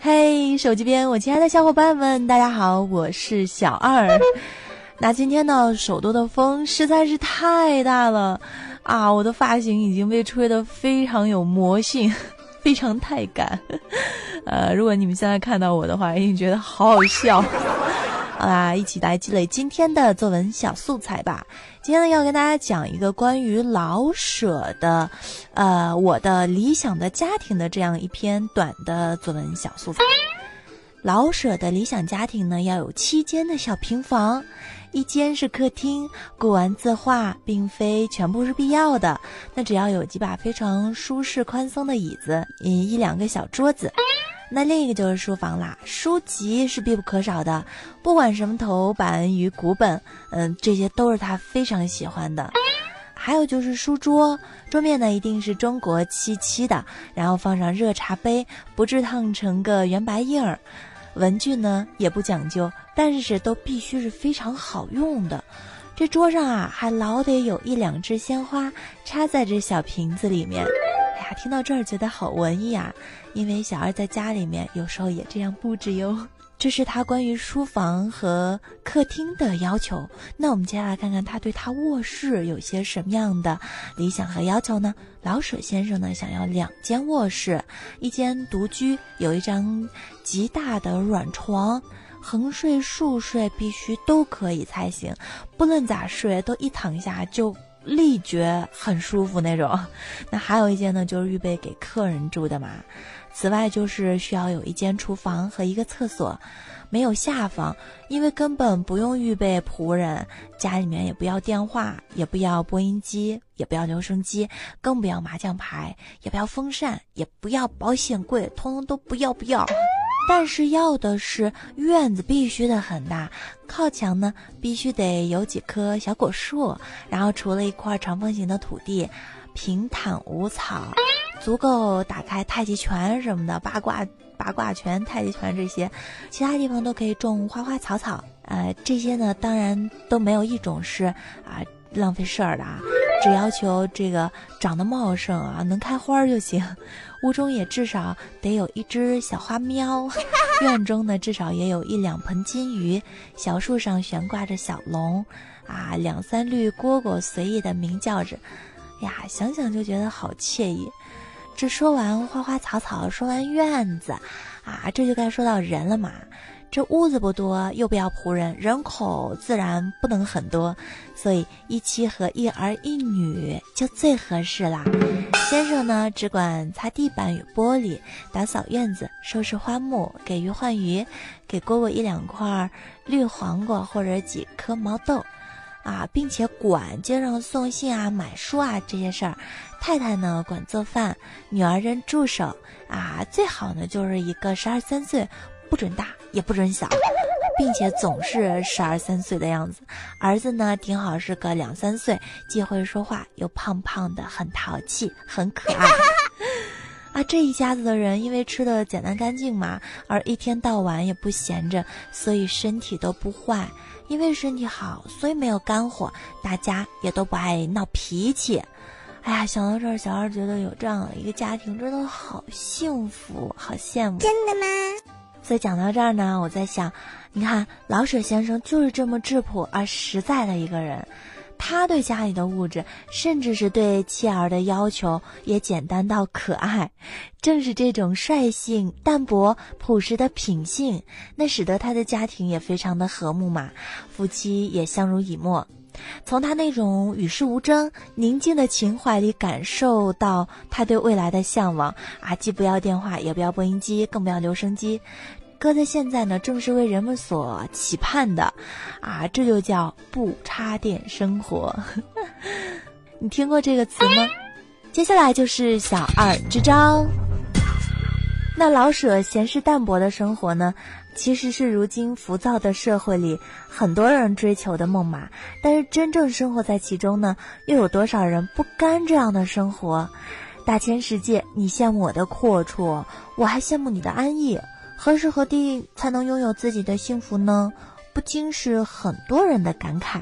嘿，手机边我亲爱的小伙伴们，大家好，我是小二。那今天呢，首都的风实在是太大了啊，我的发型已经被吹得非常有魔性，非常太感。呃，如果你们现在看到我的话，一定觉得好好笑。好啦，一起来积累今天的作文小素材吧。今天呢，要跟大家讲一个关于老舍的，呃，我的理想的家庭的这样一篇短的作文小素材。老舍的理想家庭呢，要有七间的小平房，一间是客厅，顾玩字画并非全部是必要的，那只要有几把非常舒适宽松的椅子，一两个小桌子。那另一个就是书房啦，书籍是必不可少的，不管什么头版与古本，嗯，这些都是他非常喜欢的。还有就是书桌，桌面呢一定是中国漆漆的，然后放上热茶杯，不致烫成个圆白印儿。文具呢也不讲究，但是都必须是非常好用的。这桌上啊，还老得有一两枝鲜花插在这小瓶子里面。呀，听到这儿觉得好文艺啊！因为小二在家里面有时候也这样布置哟。这是他关于书房和客厅的要求。那我们接下来看看他对他卧室有些什么样的理想和要求呢？老舍先生呢，想要两间卧室，一间独居，有一张极大的软床，横睡竖睡必须都可以才行，不论咋睡都一躺下就。立觉很舒服那种，那还有一间呢，就是预备给客人住的嘛。此外，就是需要有一间厨房和一个厕所，没有下房，因为根本不用预备仆人，家里面也不要电话，也不要播音机，也不要留声机，更不要麻将牌，也不要风扇，也不要保险柜，通通都不要不要。但是要的是院子必须得很大，靠墙呢必须得有几棵小果树，然后除了一块长方形的土地，平坦无草，足够打开太极拳什么的八卦八卦拳、太极拳这些，其他地方都可以种花花草草。呃，这些呢当然都没有一种是啊浪费事儿的啊，只要求这个长得茂盛啊，能开花就行。屋中也至少得有一只小花喵，院中呢至少也有一两盆金鱼，小树上悬挂着小龙，啊，两三绿蝈蝈随意的鸣叫着，呀，想想就觉得好惬意。这说完花花草草，说完院子，啊，这就该说到人了嘛。这屋子不多，又不要仆人，人口自然不能很多，所以一妻和一儿一女就最合适啦。先生呢，只管擦地板与玻璃，打扫院子，收拾花木，给鱼换鱼，给蝈蝈一两块绿黄瓜或者几颗毛豆，啊，并且管街上送信啊、买书啊这些事儿。太太呢，管做饭，女儿任助手，啊，最好呢就是一个十二三岁。不准大，也不准小，并且总是十二三岁的样子。儿子呢，挺好，是个两三岁，既会说话，又胖胖的，很淘气，很可爱。啊，这一家子的人因为吃的简单干净嘛，而一天到晚也不闲着，所以身体都不坏。因为身体好，所以没有肝火，大家也都不爱闹脾气。哎呀，想到这儿，小二觉得有这样一个家庭真的好幸福，好羡慕。真的吗？所以讲到这儿呢，我在想，你看老舍先生就是这么质朴而实在的一个人，他对家里的物质，甚至是对妻儿的要求，也简单到可爱。正是这种率性、淡泊、朴实的品性，那使得他的家庭也非常的和睦嘛，夫妻也相濡以沫。从他那种与世无争、宁静的情怀里感受到他对未来的向往啊，既不要电话，也不要播音机，更不要留声机。搁在现在呢，正是为人们所期盼的，啊，这就叫不插电生活。你听过这个词吗？接下来就是小二支招。那老舍闲适淡泊的生活呢，其实是如今浮躁的社会里很多人追求的梦嘛。但是真正生活在其中呢，又有多少人不甘这样的生活？大千世界，你羡慕我的阔绰，我还羡慕你的安逸。何时何地才能拥有自己的幸福呢？不禁是很多人的感慨。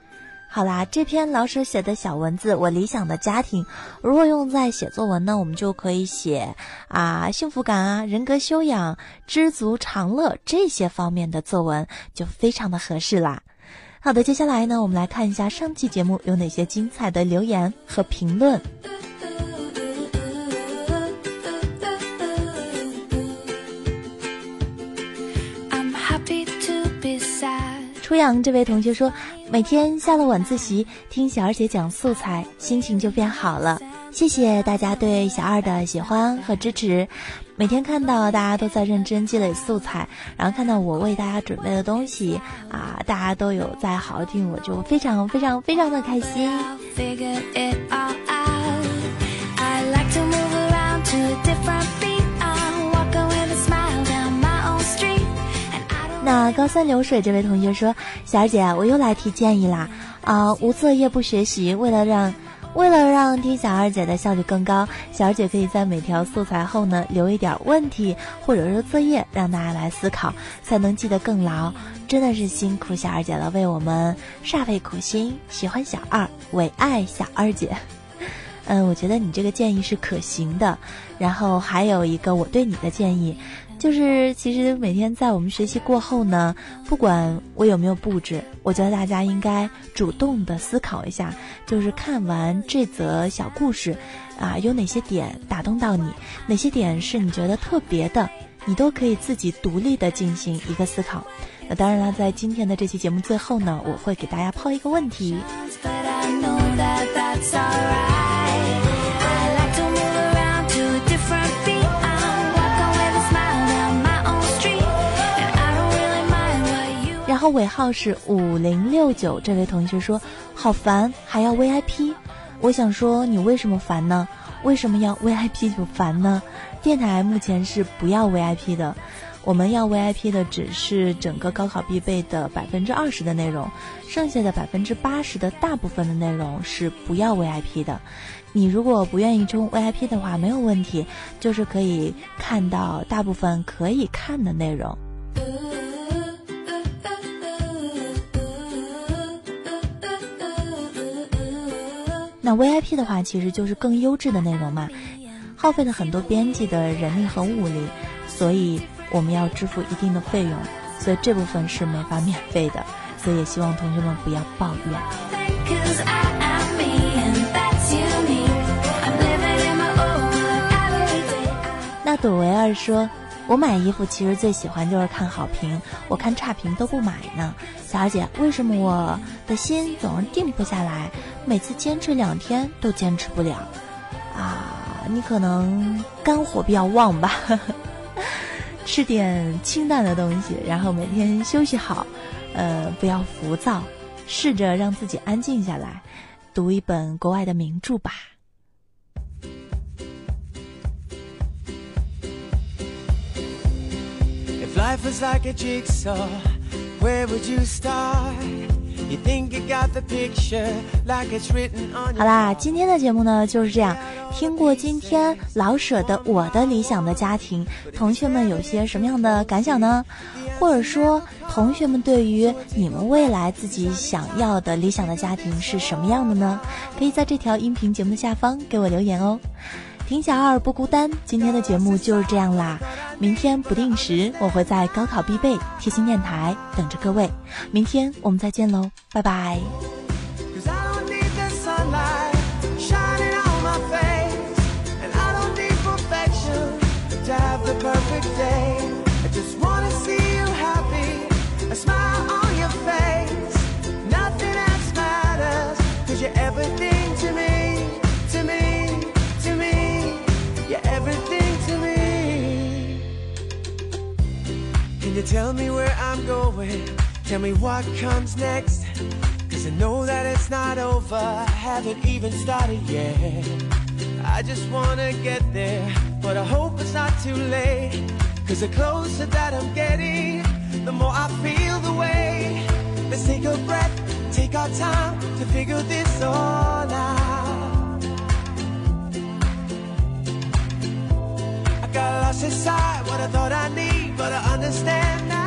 好啦，这篇老舍写的小文字，我理想的家庭，如果用在写作文呢，我们就可以写啊幸福感啊、人格修养、知足常乐这些方面的作文，就非常的合适啦。好的，接下来呢，我们来看一下上期节目有哪些精彩的留言和评论。初阳这位同学说，每天下了晚自习听小二姐讲素材，心情就变好了。谢谢大家对小二的喜欢和支持。每天看到大家都在认真积累素材，然后看到我为大家准备的东西啊，大家都有在好好听，我就非常非常非常的开心。那高三流水这位同学说：“小姐，我又来提建议啦！啊，无作业不学习，为了让，为了让听小二姐的效率更高，小二姐可以在每条素材后呢留一点问题或者是作业，让大家来思考，才能记得更牢。真的是辛苦小二姐了，为我们煞费苦心。喜欢小二，唯爱小二姐。嗯，我觉得你这个建议是可行的。然后还有一个我对你的建议。”就是，其实每天在我们学习过后呢，不管我有没有布置，我觉得大家应该主动的思考一下，就是看完这则小故事，啊，有哪些点打动到你，哪些点是你觉得特别的，你都可以自己独立的进行一个思考。那当然了，在今天的这期节目最后呢，我会给大家抛一个问题。然后尾号是五零六九，这位同学说：“好烦，还要 VIP。”我想说，你为什么烦呢？为什么要 VIP 就烦呢？电台目前是不要 VIP 的，我们要 VIP 的只是整个高考必备的百分之二十的内容，剩下的百分之八十的大部分的内容是不要 VIP 的。你如果不愿意充 VIP 的话，没有问题，就是可以看到大部分可以看的内容。那 VIP 的话，其实就是更优质的内容嘛，耗费了很多编辑的人力和物力，所以我们要支付一定的费用，所以这部分是没法免费的，所以也希望同学们不要抱怨。那朵维儿说。我买衣服其实最喜欢就是看好评，我看差评都不买呢。小姐，为什么我的心总是定不下来？每次坚持两天都坚持不了啊！你可能肝火比较旺吧，吃点清淡的东西，然后每天休息好，呃，不要浮躁，试着让自己安静下来，读一本国外的名著吧。好啦，今天的节目呢就是这样。听过今天老舍的《我的理想的家庭》，同学们有些什么样的感想呢？或者说，同学们对于你们未来自己想要的理想的家庭是什么样的呢？可以在这条音频节目的下方给我留言哦。听小二不孤单，今天的节目就是这样啦。明天不定时，我会在高考必备贴心电台等着各位。明天我们再见喽，拜拜。Tell me where I'm going? Tell me what comes next? Cause I know that it's not over, I haven't even started yet. I just wanna get there, but I hope it's not too late. Cause the closer that I'm getting, the more I feel the way. Let's take a breath, take our time to figure this all out. I got lost inside what I thought I need but I understand now.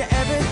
You everything.